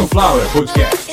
Sunflower Podcast.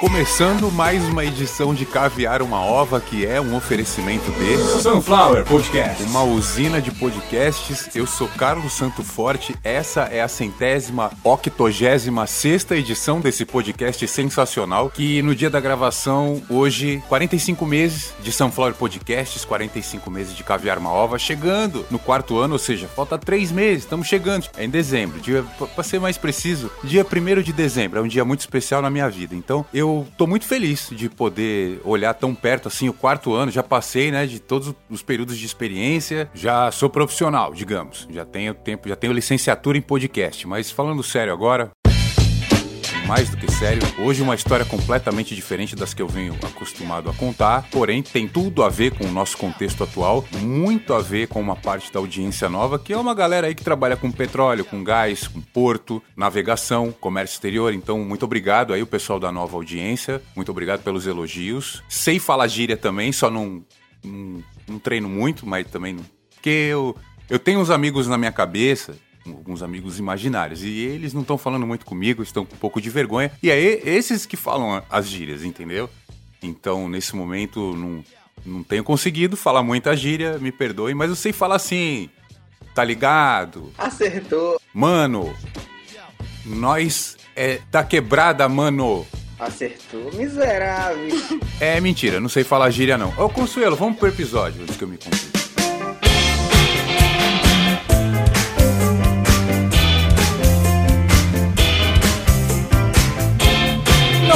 Começando mais uma edição de Caviar uma Ova, que é um oferecimento de Sunflower Podcast. uma usina de podcasts. Eu sou Carlos Santo Forte. Essa é a centésima, octogésima sexta edição desse podcast sensacional. Que no dia da gravação, hoje, 45 meses de Sunflower Podcasts, 45 meses de Caviar uma Ova, chegando no quarto ano, ou seja, falta três meses, estamos chegando. É em dezembro, dia, para ser mais preciso, dia 1 de dezembro. É um dia muito especial na minha vida. Então, eu tô muito feliz de poder olhar tão perto assim o quarto ano. Já passei, né, de todos os períodos de experiência. Já sou profissional, digamos. Já tenho tempo, já tenho licenciatura em podcast. Mas falando sério agora, mais do que sério. Hoje uma história completamente diferente das que eu venho acostumado a contar, porém tem tudo a ver com o nosso contexto atual, muito a ver com uma parte da audiência nova, que é uma galera aí que trabalha com petróleo, com gás, com porto, navegação, comércio exterior. Então, muito obrigado aí o pessoal da nova audiência. Muito obrigado pelos elogios. Sei falar gíria também, só não, não, não treino muito, mas também não. Porque eu, eu tenho uns amigos na minha cabeça alguns amigos imaginários. E eles não estão falando muito comigo, estão com um pouco de vergonha. E é esses que falam as gírias, entendeu? Então, nesse momento, não, não tenho conseguido falar muita gíria, me perdoe, mas eu sei falar assim, tá ligado? Acertou, Mano, nós é tá quebrada, mano. acertou, miserável. É mentira, não sei falar gíria não. Ô, Consuelo, vamos pro episódio antes que eu me confundo.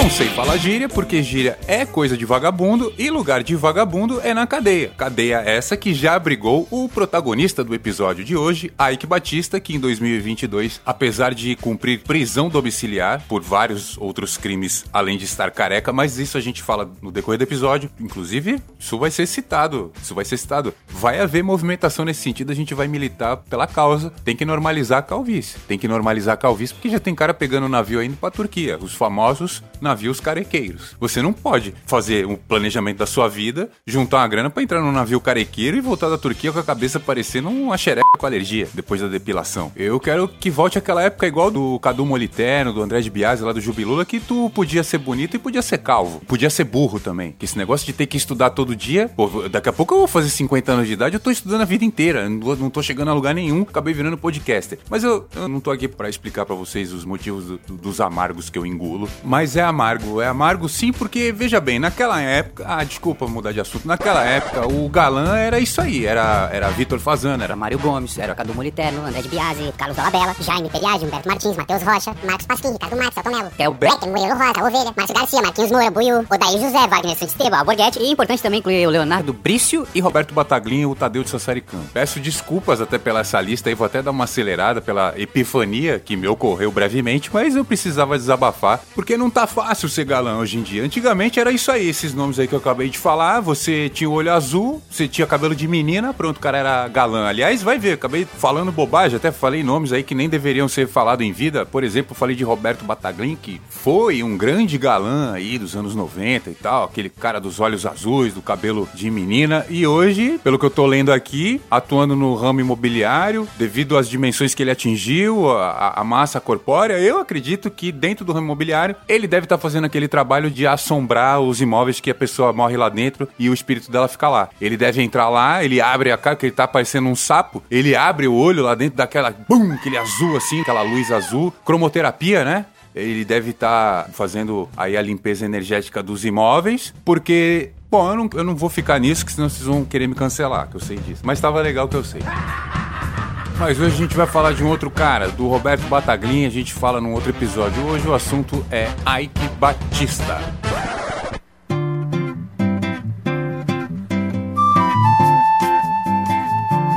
Não sei falar gíria, porque gíria é coisa de vagabundo e lugar de vagabundo é na cadeia. Cadeia essa que já abrigou o protagonista do episódio de hoje, Ike Batista, que em 2022, apesar de cumprir prisão domiciliar por vários outros crimes, além de estar careca, mas isso a gente fala no decorrer do episódio. Inclusive, isso vai ser citado. Isso vai ser citado. Vai haver movimentação nesse sentido, a gente vai militar pela causa. Tem que normalizar a calvície. Tem que normalizar a calvície, porque já tem cara pegando navio indo pra Turquia. Os famosos navios carequeiros. Você não pode fazer um planejamento da sua vida, juntar uma grana pra entrar num navio carequeiro e voltar da Turquia com a cabeça parecendo uma xereca com alergia depois da depilação. Eu quero que volte aquela época igual do Cadu Moliterno, do André de Biasi, lá do Jubilula, que tu podia ser bonito e podia ser calvo. Podia ser burro também. Que esse negócio de ter que estudar todo dia, pô, daqui a pouco eu vou fazer 50 anos de idade, eu tô estudando a vida inteira, não tô, chegando a lugar nenhum, acabei virando podcaster. Mas eu, eu não tô aqui pra explicar pra vocês os motivos do- dos amargos que eu engulo, mas é amargo, é amargo sim, porque veja bem, naquela época, ah, desculpa mudar de assunto, naquela época o galã era isso aí, era, era Vitor Fazano, era Mário Gomes, era Cadu Moliterno, André de Biasi, Carlos Dolabella, Jaime Periade, Humberto Martins, Matheus Rocha, Marcos Pasquim, Ricardo Marques, Celton Melo, Theo Murilo Rosa, Ovelha, Márcio Garcia, Marquinhos Moura, Buiu, Odair José, Wagner Santisteban, Alborguete e importante também incluir o Leonardo Brício e Roberto Bataglin e o Tadeu de Sassaricano. Peço desculpas até pela essa lista aí, vou até dar uma acelerada pela epifania que me ocorreu brevemente, mas eu precisava desabafar, porque não tá fácil ser galã hoje em dia. Antigamente era isso aí, esses nomes aí que eu acabei de falar, você tinha o olho azul, você tinha cabelo de menina, pronto, o cara era galã. Aliás, vai ver, acabei falando bobagem, até falei nomes aí que nem deveriam ser falados em vida. Por exemplo, falei de Roberto Bataglin, que foi um grande galã aí dos anos 90 e tal, aquele cara dos olhos azuis, do cabelo de menina, e hoje, pelo que eu tô lendo aqui, atuando no ramo imobiliário, devido às dimensões que ele atingiu, a, a- massa corpórea, eu acredito que dentro do ramo imobiliário ele deve estar fazendo aquele trabalho de assombrar os imóveis que a pessoa morre lá dentro e o espírito dela fica lá. Ele deve entrar lá, ele abre a cara, que ele tá parecendo um sapo, ele abre o olho lá dentro daquela, bum, aquele azul assim, aquela luz azul, cromoterapia, né? Ele deve estar fazendo aí a limpeza energética dos imóveis, porque, bom, eu não, eu não vou ficar nisso, que senão vocês vão querer me cancelar, que eu sei disso. Mas tava legal que eu sei. Mas hoje a gente vai falar de um outro cara, do Roberto Bataglin, a gente fala num outro episódio. Hoje o assunto é Ike Batista.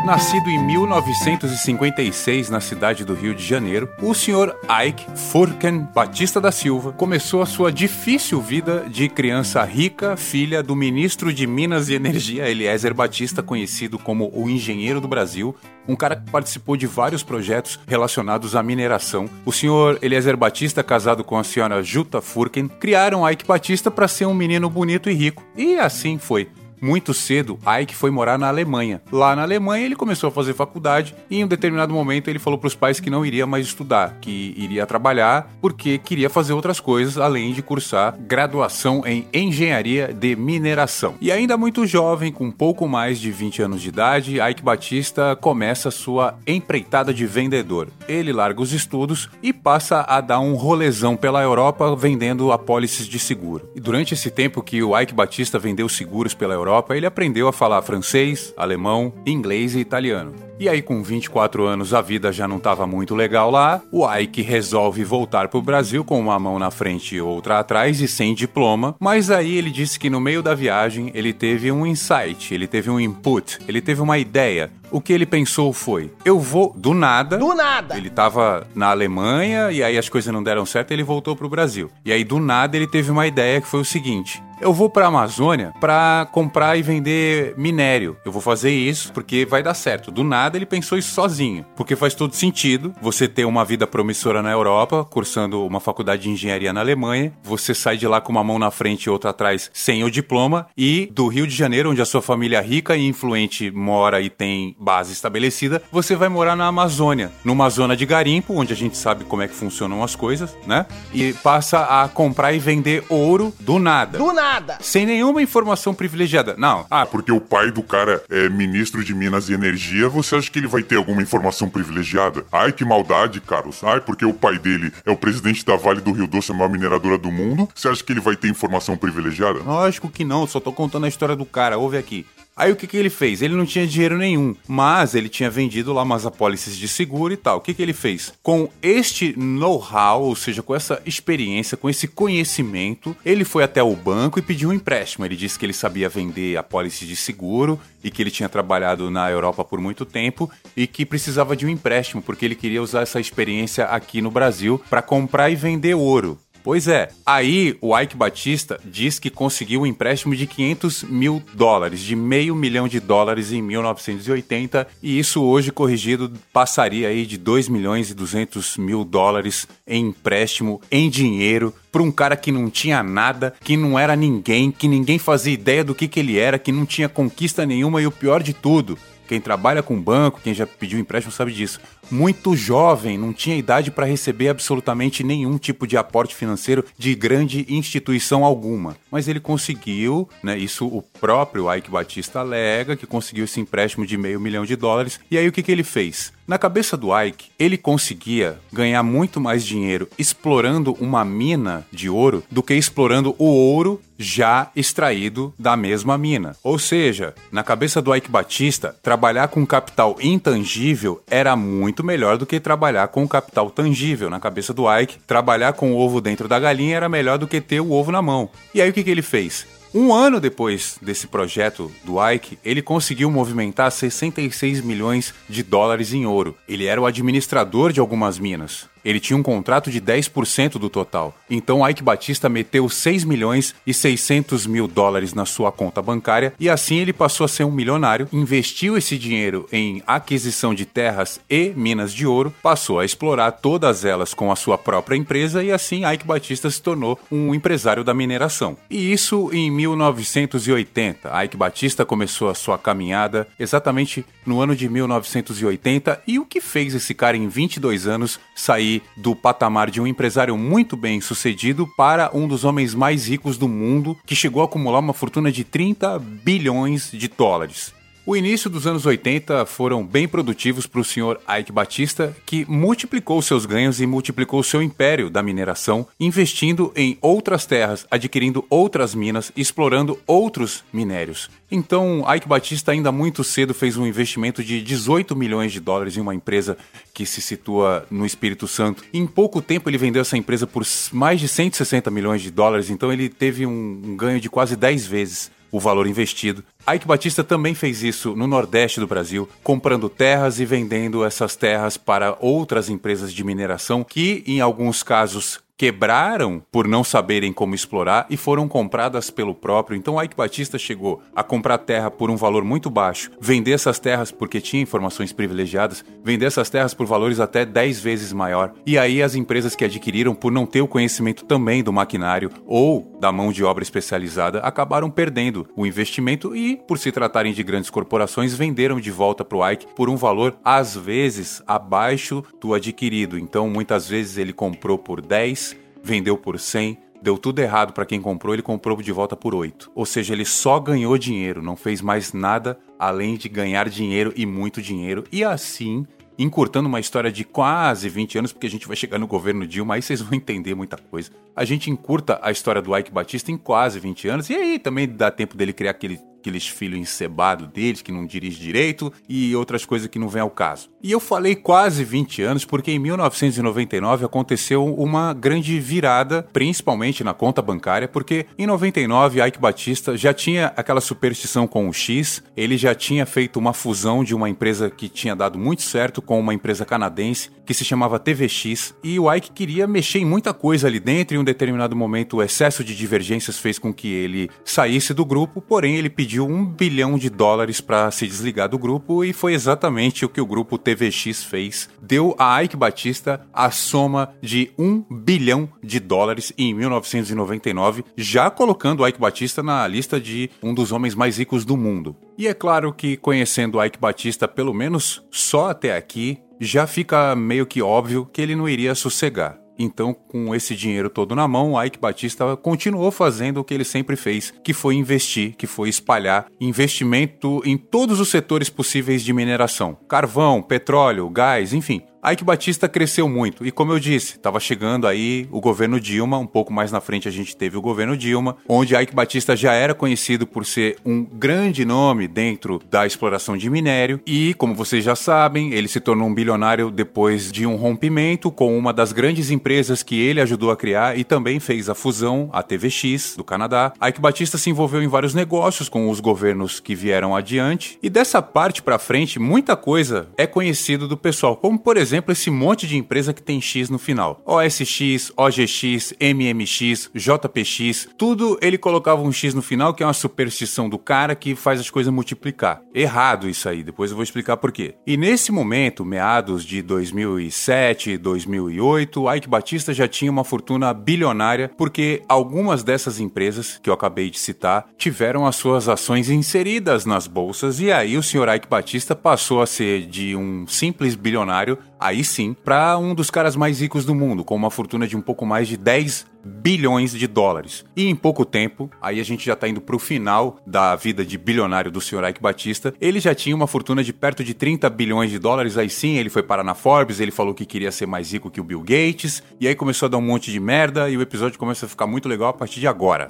Nascido em 1956 na cidade do Rio de Janeiro, o Sr. Ike Furken Batista da Silva começou a sua difícil vida de criança rica, filha do ministro de Minas e Energia, Eliezer Batista, conhecido como o Engenheiro do Brasil, um cara que participou de vários projetos relacionados à mineração. O senhor Eliezer Batista, casado com a senhora Juta Furken, criaram Ike Batista para ser um menino bonito e rico. E assim foi. Muito cedo, Ike foi morar na Alemanha. Lá na Alemanha ele começou a fazer faculdade e em um determinado momento ele falou para os pais que não iria mais estudar, que iria trabalhar porque queria fazer outras coisas além de cursar graduação em engenharia de mineração. E ainda muito jovem, com pouco mais de 20 anos de idade, Ike Batista começa sua empreitada de vendedor. Ele larga os estudos e passa a dar um rolezão pela Europa vendendo apólices de seguro. E durante esse tempo que o Ike Batista vendeu seguros pela Europa, ele aprendeu a falar francês, alemão, inglês e italiano. E aí, com 24 anos, a vida já não estava muito legal lá. O Ike resolve voltar para o Brasil com uma mão na frente e outra atrás e sem diploma. Mas aí ele disse que no meio da viagem ele teve um insight, ele teve um input, ele teve uma ideia. O que ele pensou foi: eu vou do nada. Do nada! Ele estava na Alemanha e aí as coisas não deram certo, ele voltou para o Brasil. E aí do nada ele teve uma ideia que foi o seguinte: eu vou para a Amazônia para comprar e vender minério. Eu vou fazer isso porque vai dar certo. Do nada ele pensou isso sozinho, porque faz todo sentido você ter uma vida promissora na Europa, cursando uma faculdade de engenharia na Alemanha, você sai de lá com uma mão na frente e outra atrás sem o diploma e do Rio de Janeiro, onde a sua família rica e influente mora e tem base estabelecida, você vai morar na Amazônia, numa zona de garimpo, onde a gente sabe como é que funcionam as coisas, né? E passa a comprar e vender ouro do nada. Do nada! Sem nenhuma informação privilegiada. Não. Ah, porque o pai do cara é ministro de Minas e Energia, você acha que ele vai ter alguma informação privilegiada? Ai, que maldade, Carlos. Ai, porque o pai dele é o presidente da Vale do Rio Doce, a maior mineradora do mundo. Você acha que ele vai ter informação privilegiada? Lógico que não, só tô contando a história do cara, ouve aqui. Aí o que, que ele fez? Ele não tinha dinheiro nenhum, mas ele tinha vendido lá umas apólices de seguro e tal. O que, que ele fez? Com este know-how, ou seja, com essa experiência, com esse conhecimento, ele foi até o banco e pediu um empréstimo. Ele disse que ele sabia vender apólices de seguro e que ele tinha trabalhado na Europa por muito tempo e que precisava de um empréstimo porque ele queria usar essa experiência aqui no Brasil para comprar e vender ouro. Pois é. Aí o Ike Batista diz que conseguiu um empréstimo de 500 mil dólares, de meio milhão de dólares em 1980, e isso hoje corrigido passaria aí de 2 milhões e 200 mil dólares em empréstimo em dinheiro para um cara que não tinha nada, que não era ninguém, que ninguém fazia ideia do que, que ele era, que não tinha conquista nenhuma e o pior de tudo. Quem trabalha com banco, quem já pediu empréstimo sabe disso. Muito jovem, não tinha idade para receber absolutamente nenhum tipo de aporte financeiro de grande instituição alguma. Mas ele conseguiu, né? Isso o próprio Ike Batista alega que conseguiu esse empréstimo de meio milhão de dólares. E aí o que, que ele fez? Na cabeça do Ike, ele conseguia ganhar muito mais dinheiro explorando uma mina de ouro do que explorando o ouro já extraído da mesma mina. Ou seja, na cabeça do Ike Batista, trabalhar com capital intangível era muito melhor do que trabalhar com capital tangível. Na cabeça do Ike, trabalhar com o ovo dentro da galinha era melhor do que ter o ovo na mão. E aí o que, que ele fez? Um ano depois desse projeto do Ike, ele conseguiu movimentar 66 milhões de dólares em ouro. Ele era o administrador de algumas minas. Ele tinha um contrato de 10% do total. Então Ike Batista meteu 6 milhões e 600 mil dólares na sua conta bancária e assim ele passou a ser um milionário, investiu esse dinheiro em aquisição de terras e minas de ouro, passou a explorar todas elas com a sua própria empresa e assim Ike Batista se tornou um empresário da mineração. E isso em 1980. Ike Batista começou a sua caminhada exatamente no ano de 1980 e o que fez esse cara em 22 anos sair do patamar de um empresário muito bem sucedido para um dos homens mais ricos do mundo, que chegou a acumular uma fortuna de 30 bilhões de dólares. O início dos anos 80 foram bem produtivos para o senhor Ike Batista, que multiplicou seus ganhos e multiplicou seu império da mineração, investindo em outras terras, adquirindo outras minas, explorando outros minérios. Então, Ike Batista ainda muito cedo fez um investimento de 18 milhões de dólares em uma empresa que se situa no Espírito Santo. Em pouco tempo ele vendeu essa empresa por mais de 160 milhões de dólares, então ele teve um, ganho de quase 10 vezes o valor investido. Ike Batista também fez isso no Nordeste do Brasil, comprando terras e vendendo essas terras para outras empresas de mineração que, em alguns casos, quebraram por não saberem como explorar e foram compradas pelo próprio. Então Ike Batista chegou a comprar terra por um valor muito baixo, vender essas terras porque tinha informações privilegiadas, vender essas terras por valores até 10 vezes maior. E aí as empresas que adquiriram por não ter o conhecimento também do maquinário ou da mão de obra especializada acabaram perdendo o investimento e, por se tratarem de grandes corporações, venderam de volta para o Ike por um valor às vezes abaixo do adquirido. Então muitas vezes ele comprou por 10, vendeu por 100, deu tudo errado para quem comprou, ele comprou de volta por 8. Ou seja, ele só ganhou dinheiro, não fez mais nada além de ganhar dinheiro e muito dinheiro. E assim, encurtando uma história de quase 20 anos, porque a gente vai chegar no governo Dilma, aí vocês vão entender muita coisa. A gente encurta a história do Ike Batista em quase 20 anos, e aí também dá tempo dele criar aquele aqueles filhos encebados deles, que não dirige direito, e outras coisas que não vem ao caso. E eu falei quase 20 anos porque em 1999 aconteceu uma grande virada, principalmente na conta bancária, porque em 99 Ike Batista já tinha aquela superstição com o X, ele já tinha feito uma fusão de uma empresa que tinha dado muito certo com uma empresa canadense que se chamava TVX, e o Ike queria mexer em muita coisa ali dentro, e em um determinado momento o excesso de divergências fez com que ele saísse do grupo, porém ele pediu pediu um bilhão de dólares para se desligar do grupo e foi exatamente o que o grupo TVX fez. Deu a Ike Batista a soma de um bilhão de dólares em 1999, já colocando Ike Batista na lista de um dos homens mais ricos do mundo. E é claro que conhecendo Ike Batista, pelo menos só até aqui, já fica meio que óbvio que ele não iria sossegar. Então, com esse dinheiro todo na mão, Ike Batista continuou fazendo o que ele sempre fez, que foi investir, que foi espalhar investimento em todos os setores possíveis de mineração: carvão, petróleo, gás, enfim. Ike Batista cresceu muito. E, como eu disse, estava chegando aí o governo Dilma, um pouco mais na frente a gente teve o governo Dilma, onde Ike Batista já era conhecido por ser um grande nome dentro da exploração de minério. E, como vocês já sabem, ele se tornou um bilionário depois de um rompimento com uma das grandes empresas que ele ajudou a criar e também fez a fusão, a TVX, do Canadá. Ike Batista se envolveu em vários negócios com os governos que vieram adiante. E dessa parte para frente, muita coisa é conhecido do pessoal, como por exemplo exemplo, esse monte de empresa que tem X no final. OSX, OGX, MMX, JPX, tudo ele colocava um X no final, que é uma superstição do cara que faz as coisas multiplicar. Errado isso aí, depois eu vou explicar por quê. E nesse momento, meados de 2007, 2008, Ike Batista já tinha uma fortuna bilionária porque algumas dessas empresas que eu acabei de citar tiveram as suas ações inseridas nas bolsas e aí o senhor Ike Batista passou a ser de um simples bilionário aí sim, para um dos caras mais ricos do mundo, com uma fortuna de um pouco mais de 10 bilhões de dólares. E em pouco tempo, aí a gente já está indo para o final da vida de bilionário do Sr. Ike Batista, ele já tinha uma fortuna de perto de 30 bilhões de dólares, aí sim, ele foi parar na Forbes, ele falou que queria ser mais rico que o Bill Gates, e aí começou a dar um monte de merda, e o episódio começa a ficar muito legal a partir de agora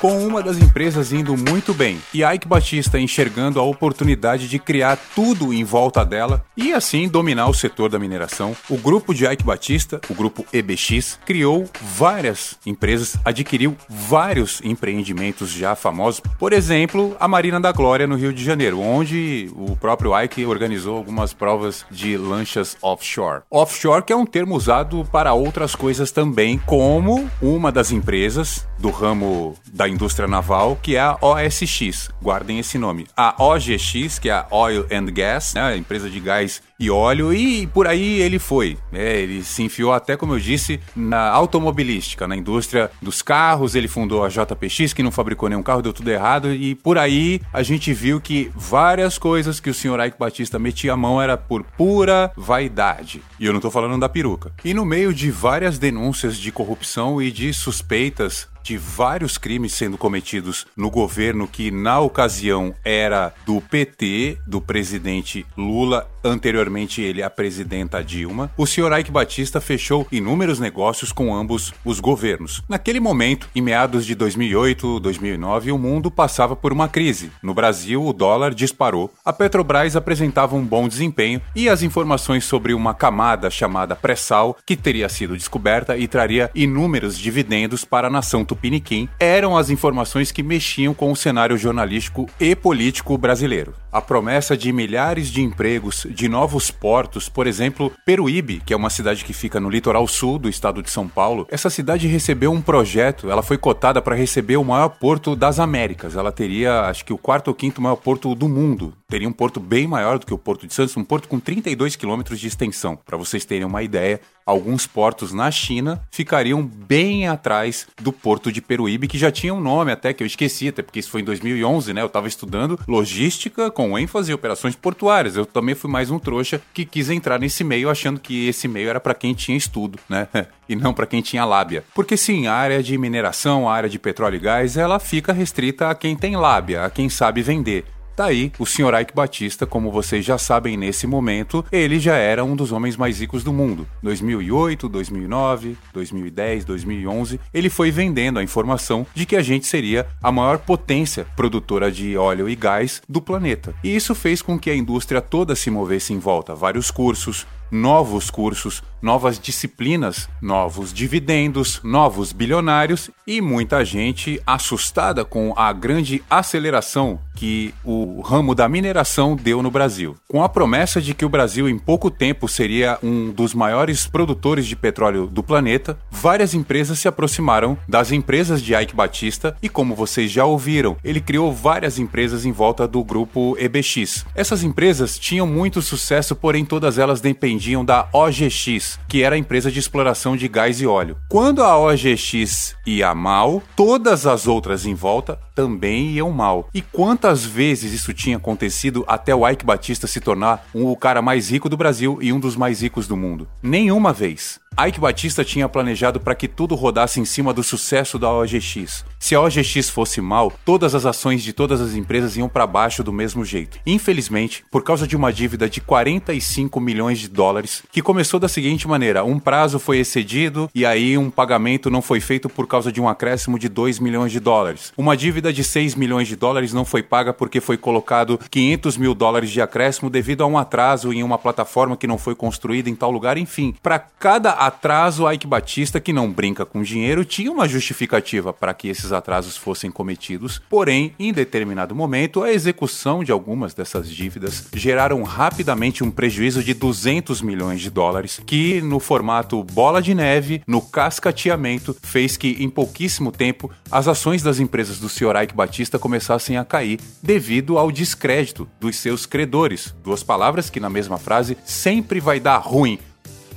com uma das empresas indo muito bem e Ike Batista enxergando a oportunidade de criar tudo em volta dela e assim dominar o setor da mineração, o grupo de Ike Batista, o grupo EBX, criou várias empresas, adquiriu vários empreendimentos já famosos, por exemplo, a Marina da Glória no Rio de Janeiro, onde o próprio Ike organizou algumas provas de lanchas offshore. Offshore que é um termo usado para outras coisas também, como uma das empresas do ramo da indústria naval, que é a OSX. Guardem esse nome. A OGX, que é a Oil and Gas, né, a empresa de gás e óleo, e por aí ele foi. É, ele se enfiou até, como eu disse, na automobilística, na indústria dos carros. Ele fundou a JPX, que não fabricou nenhum carro, deu tudo errado. E por aí a gente viu que várias coisas que o senhor Ike Batista metia a mão era por pura vaidade. E eu não tô falando da peruca. E no meio de várias denúncias de corrupção e de suspeitas de vários crimes sendo cometidos no governo que, na ocasião, era do PT, do presidente Lula, anteriormente ele a presidenta Dilma, o senhor Ike Batista fechou inúmeros negócios com ambos os governos. Naquele momento, em meados de 2008, 2009, o mundo passava por uma crise. No Brasil, o dólar disparou, a Petrobras apresentava um bom desempenho e as informações sobre uma camada chamada pré-sal, que teria sido descoberta e traria inúmeros dividendos para a nação tupiniquim, eram as informações que mexiam com o cenário jornalístico e político brasileiro. A promessa de milhares de empregos, de novos portos, por exemplo, Peruíbe, que é uma cidade que fica no litoral sul do estado de São Paulo. Essa cidade recebeu um projeto, ela foi cotada para receber o maior porto das Américas. Ela teria, acho que o quarto ou quinto maior porto do mundo. Teria um porto bem maior do que o Porto de Santos, um porto com 32 quilômetros de extensão. Para vocês terem uma ideia, alguns portos na China ficariam bem atrás do porto de Peruíbe, que já tinha um nome até que eu esqueci, até porque isso foi em 2011, né? Eu estava estudando logística com ênfase em operações portuárias. Eu também fui mais um trouxa que quis entrar nesse meio achando que esse meio era para quem tinha estudo, né? e não para quem tinha lábia. Porque sim, a área de mineração, a área de petróleo e gás, ela fica restrita a quem tem lábia, a quem sabe vender. Tá aí o Sr. Ike Batista, como vocês já sabem nesse momento, ele já era um dos homens mais ricos do mundo. 2008, 2009, 2010, 2011, ele foi vendendo a informação de que a gente seria a maior potência produtora de óleo e gás do planeta. E isso fez com que a indústria toda se movesse em volta. Vários cursos, novos cursos, novas disciplinas, novos dividendos, novos bilionários e muita gente assustada com a grande aceleração que o ramo da mineração deu no Brasil. Com a promessa de que o Brasil em pouco tempo seria um dos maiores produtores de petróleo do planeta, várias empresas se aproximaram das empresas de Ike Batista e como vocês já ouviram, ele criou várias empresas em volta do grupo EBX. Essas empresas tinham muito sucesso, porém todas elas dependiam da OGX, que era a empresa de exploração de gás e óleo. Quando a OGX ia mal, todas as outras em volta também iam mal. E quantas vezes isso tinha acontecido até o Ike Batista se tornar um, o cara mais rico do Brasil e um dos mais ricos do mundo? Nenhuma vez. Ike Batista tinha planejado para que tudo rodasse em cima do sucesso da OGX. Se a OGX fosse mal, todas as ações de todas as empresas iam para baixo do mesmo jeito. Infelizmente, por causa de uma dívida de 45 milhões de dólares, que começou da seguinte maneira: um prazo foi excedido e aí um pagamento não foi feito por causa de um acréscimo de 2 milhões de dólares. Uma dívida de 6 milhões de dólares não foi paga porque foi colocado 500 mil dólares de acréscimo devido a um atraso em uma plataforma que não foi construída em tal lugar. Enfim, para cada atraso, Ike Batista, que não brinca com dinheiro, tinha uma justificativa para que esses atrasos fossem cometidos. Porém, em determinado momento, a execução de algumas dessas dívidas geraram rapidamente um prejuízo de 200 milhões de dólares, que no formato bola de neve, no cascateamento, fez que em pouquíssimo tempo as ações das empresas do Sr. Ike Batista começassem a cair devido ao descrédito dos seus credores. Duas palavras que na mesma frase sempre vai dar ruim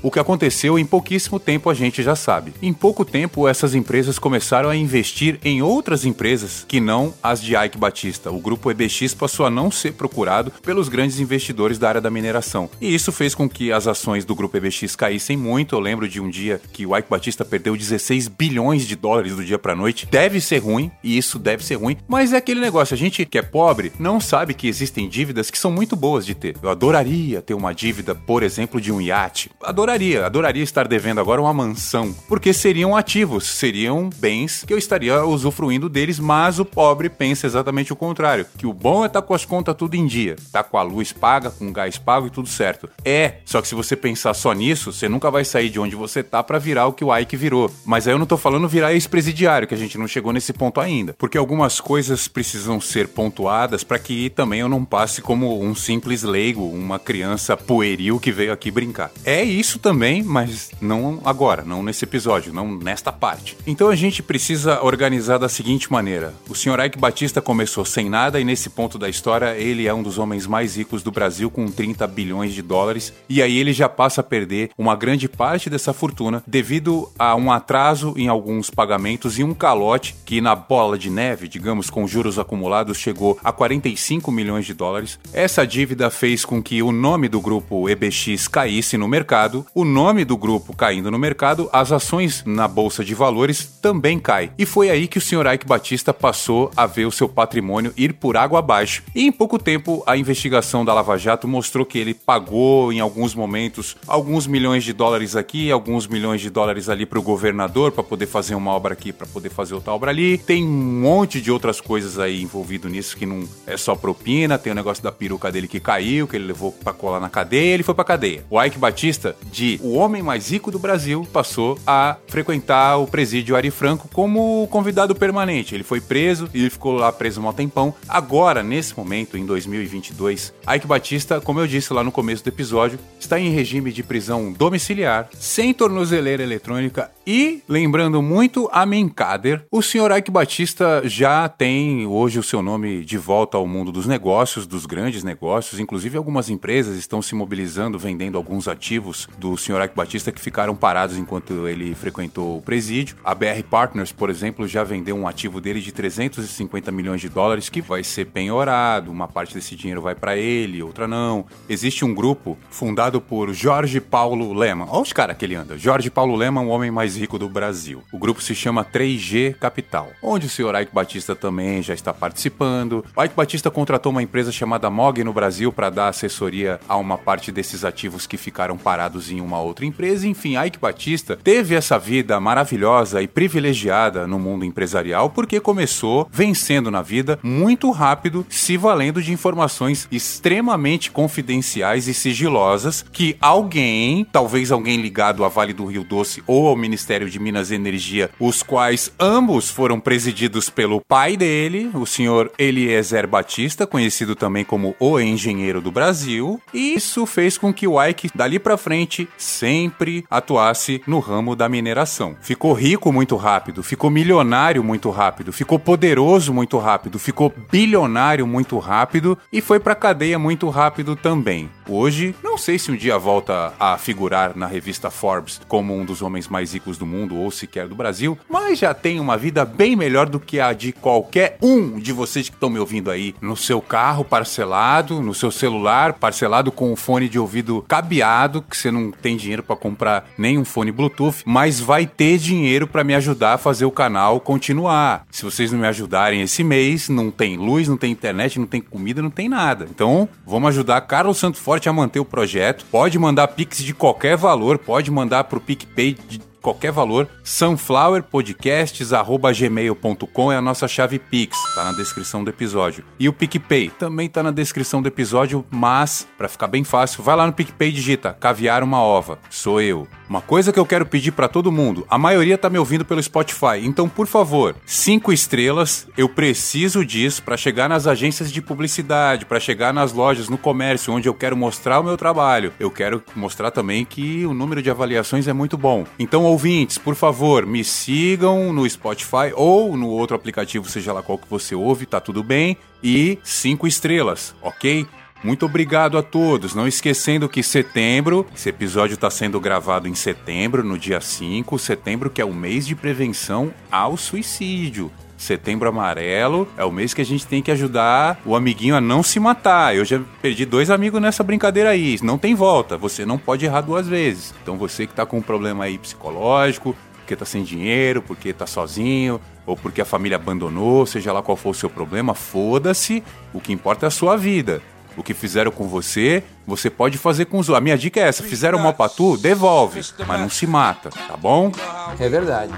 o que aconteceu em pouquíssimo tempo a gente já sabe. Em pouco tempo, essas empresas começaram a investir em outras empresas que não as de Ike Batista. O grupo EBX passou a não ser procurado pelos grandes investidores da área da mineração. E isso fez com que as ações do grupo EBX caíssem muito. Eu lembro de um dia que o Ike Batista perdeu 16 bilhões de dólares do dia para noite. Deve ser ruim, e isso deve ser ruim, mas é aquele negócio, a gente que é pobre não sabe que existem dívidas que são muito boas de ter. Eu adoraria ter uma dívida, por exemplo, de um iate. Adoraria adoraria, adoraria estar devendo agora uma mansão, porque seriam ativos, seriam bens que eu estaria usufruindo deles, mas o pobre pensa exatamente o contrário, que o bom é estar tá com as contas tudo em dia, tá com a luz paga, com o gás pago e tudo certo. É, só que se você pensar só nisso, você nunca vai sair de onde você tá para virar o que o Ike virou. Mas aí eu não tô falando virar ex-presidiário, que a gente não chegou nesse ponto ainda, porque algumas coisas precisam ser pontuadas para que também eu não passe como um simples leigo, uma criança pueril que veio aqui brincar. É isso também, mas não agora, não nesse episódio, não nesta parte. Então a gente precisa organizar da seguinte maneira: o Sr. Ike Batista começou sem nada e nesse ponto da história ele é um dos homens mais ricos do Brasil com 30 bilhões de dólares e aí ele já passa a perder uma grande parte dessa fortuna devido a um atraso em alguns pagamentos e um calote que na bola de neve, digamos, com juros acumulados chegou a 45 milhões de dólares. Essa dívida fez com que o nome do grupo EBX caísse no mercado o nome do grupo caindo no mercado, as ações na bolsa de valores também caem. E foi aí que o Sr. Ike Batista passou a ver o seu patrimônio ir por água abaixo. E em pouco tempo, a investigação da Lava Jato mostrou que ele pagou em alguns momentos alguns milhões de dólares aqui, alguns milhões de dólares ali para o governador para poder fazer uma obra aqui, para poder fazer outra obra ali. Tem um monte de outras coisas aí envolvido nisso que não é só propina. Tem o negócio da peruca dele que caiu, que ele levou para colar na cadeia, ele foi para cadeia. O Ike Batista de de o homem mais rico do Brasil, passou a frequentar o presídio Ari Franco como convidado permanente. Ele foi preso e ficou lá preso um tempão. Agora, nesse momento, em 2022, Ike Batista, como eu disse lá no começo do episódio, está em regime de prisão domiciliar, sem tornozeleira eletrônica e, lembrando muito a Menkader, o senhor Ike Batista já tem hoje o seu nome de volta ao mundo dos negócios, dos grandes negócios. Inclusive, algumas empresas estão se mobilizando, vendendo alguns ativos do senhor Ike Batista que ficaram parados enquanto ele frequentou o presídio. A BR Partners, por exemplo, já vendeu um ativo dele de 350 milhões de dólares que vai ser penhorado. Uma parte desse dinheiro vai para ele, outra não. Existe um grupo fundado por Jorge Paulo Lehmann. Olha os caras que ele anda. Jorge Paulo Lehmann, o homem mais rico do Brasil. O grupo se chama 3G Capital, onde o senhor Ike Batista também já está participando. O Ike Batista contratou uma empresa chamada Mog no Brasil para dar assessoria a uma parte desses ativos que ficaram parados em uma outra empresa. Enfim, Ike Batista teve essa vida maravilhosa e privilegiada no mundo empresarial porque começou vencendo na vida muito rápido, se valendo de informações extremamente confidenciais e sigilosas que alguém, talvez alguém ligado à Vale do Rio Doce ou ao Ministério de Minas e Energia, os quais ambos foram presididos pelo pai dele, o senhor Eliezer Batista, conhecido também como o engenheiro do Brasil, e isso fez com que o Ike dali para frente sempre atuasse no ramo da mineração. Ficou rico muito rápido, ficou milionário muito rápido, ficou poderoso muito rápido, ficou bilionário muito rápido e foi pra cadeia muito rápido também. Hoje, não sei se um dia volta a figurar na revista Forbes como um dos homens mais ricos do mundo ou sequer do Brasil, mas já tem uma vida bem melhor do que a de qualquer um de vocês que estão me ouvindo aí no seu carro parcelado, no seu celular parcelado com um fone de ouvido cabeado, que você não tem dinheiro para comprar nem um fone Bluetooth, mas vai ter dinheiro para me ajudar a fazer o canal continuar. Se vocês não me ajudarem esse mês, não tem luz, não tem internet, não tem comida, não tem nada. Então, vamos ajudar Carlos Santo Forte a manter o projeto. Pode mandar pix de qualquer valor, pode mandar pro PicPay de qualquer valor, sunflowerpodcasts.gmail.com é a nossa chave Pix, tá na descrição do episódio. E o PicPay também tá na descrição do episódio, mas, para ficar bem fácil, vai lá no PicPay e digita caviar uma ova, sou eu. Uma coisa que eu quero pedir para todo mundo, a maioria tá me ouvindo pelo Spotify, então por favor, cinco estrelas, eu preciso disso para chegar nas agências de publicidade, para chegar nas lojas, no comércio, onde eu quero mostrar o meu trabalho. Eu quero mostrar também que o número de avaliações é muito bom. Então, ouvintes, por favor, me sigam no Spotify ou no outro aplicativo, seja lá qual que você ouve, tá tudo bem. E cinco estrelas, ok? Muito obrigado a todos. Não esquecendo que setembro, esse episódio está sendo gravado em setembro, no dia 5, setembro que é o mês de prevenção ao suicídio. Setembro Amarelo é o mês que a gente tem que ajudar o amiguinho a não se matar. Eu já perdi dois amigos nessa brincadeira aí. Não tem volta. Você não pode errar duas vezes. Então você que tá com um problema aí psicológico, porque tá sem dinheiro, porque tá sozinho, ou porque a família abandonou, seja lá qual for o seu problema, foda-se. O que importa é a sua vida. O que fizeram com você, você pode fazer com os outros. A minha dica é essa: fizeram mal pra tu, devolve, mas não se mata, tá bom? É verdade.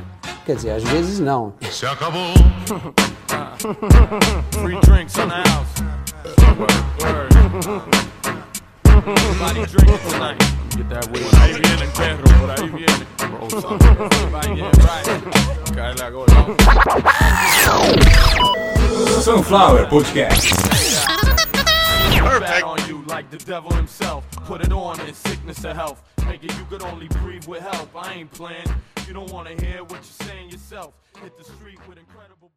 Quer dizer, às vezes não. Se acabou. Free drinks in the house. Word. Everybody drinking tonight. Get that way. Por ahí viene el perro, por ahí viene. Vai, yeah, right. Cáele a gol. Sunflower Podcast. Bad on you like the devil himself. Put it on in sickness or health. It you could only breathe with help. I ain't playing. You don't wanna hear what you're saying yourself. Hit the street with incredible.